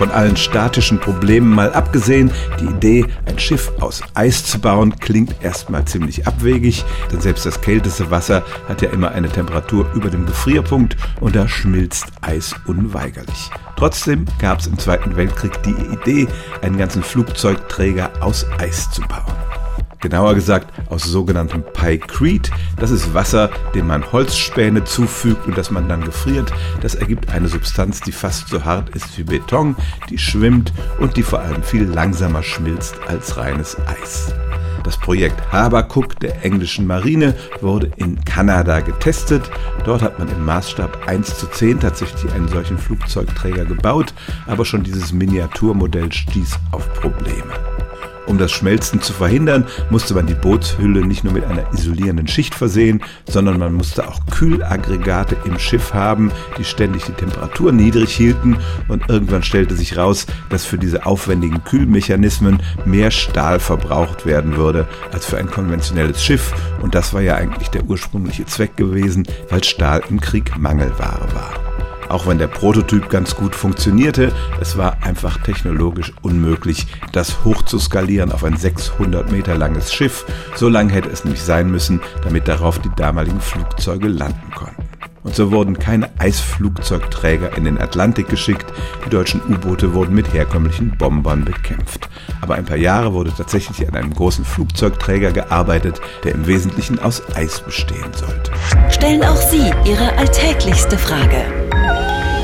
Von allen statischen Problemen mal abgesehen, die Idee, ein Schiff aus Eis zu bauen, klingt erstmal ziemlich abwegig, denn selbst das kälteste Wasser hat ja immer eine Temperatur über dem Gefrierpunkt und da schmilzt Eis unweigerlich. Trotzdem gab es im Zweiten Weltkrieg die Idee, einen ganzen Flugzeugträger aus Eis zu bauen genauer gesagt aus sogenanntem Pykrete. Das ist Wasser, dem man Holzspäne zufügt und das man dann gefriert. Das ergibt eine Substanz, die fast so hart ist wie Beton, die schwimmt und die vor allem viel langsamer schmilzt als reines Eis. Das Projekt Habakuk der englischen Marine wurde in Kanada getestet. Dort hat man im Maßstab 1 zu 10 tatsächlich einen solchen Flugzeugträger gebaut, aber schon dieses Miniaturmodell stieß auf Probleme. Um das Schmelzen zu verhindern, musste man die Bootshülle nicht nur mit einer isolierenden Schicht versehen, sondern man musste auch Kühlaggregate im Schiff haben, die ständig die Temperatur niedrig hielten und irgendwann stellte sich raus, dass für diese aufwendigen Kühlmechanismen mehr Stahl verbraucht werden würde als für ein konventionelles Schiff und das war ja eigentlich der ursprüngliche Zweck gewesen, weil Stahl im Krieg Mangelware war. Auch wenn der Prototyp ganz gut funktionierte, es war einfach technologisch unmöglich, das hochzuskalieren auf ein 600 Meter langes Schiff. So lang hätte es nämlich sein müssen, damit darauf die damaligen Flugzeuge landen konnten. Und so wurden keine Eisflugzeugträger in den Atlantik geschickt, die deutschen U-Boote wurden mit herkömmlichen Bombern bekämpft. Aber ein paar Jahre wurde tatsächlich an einem großen Flugzeugträger gearbeitet, der im Wesentlichen aus Eis bestehen sollte. Stellen auch Sie Ihre alltäglichste Frage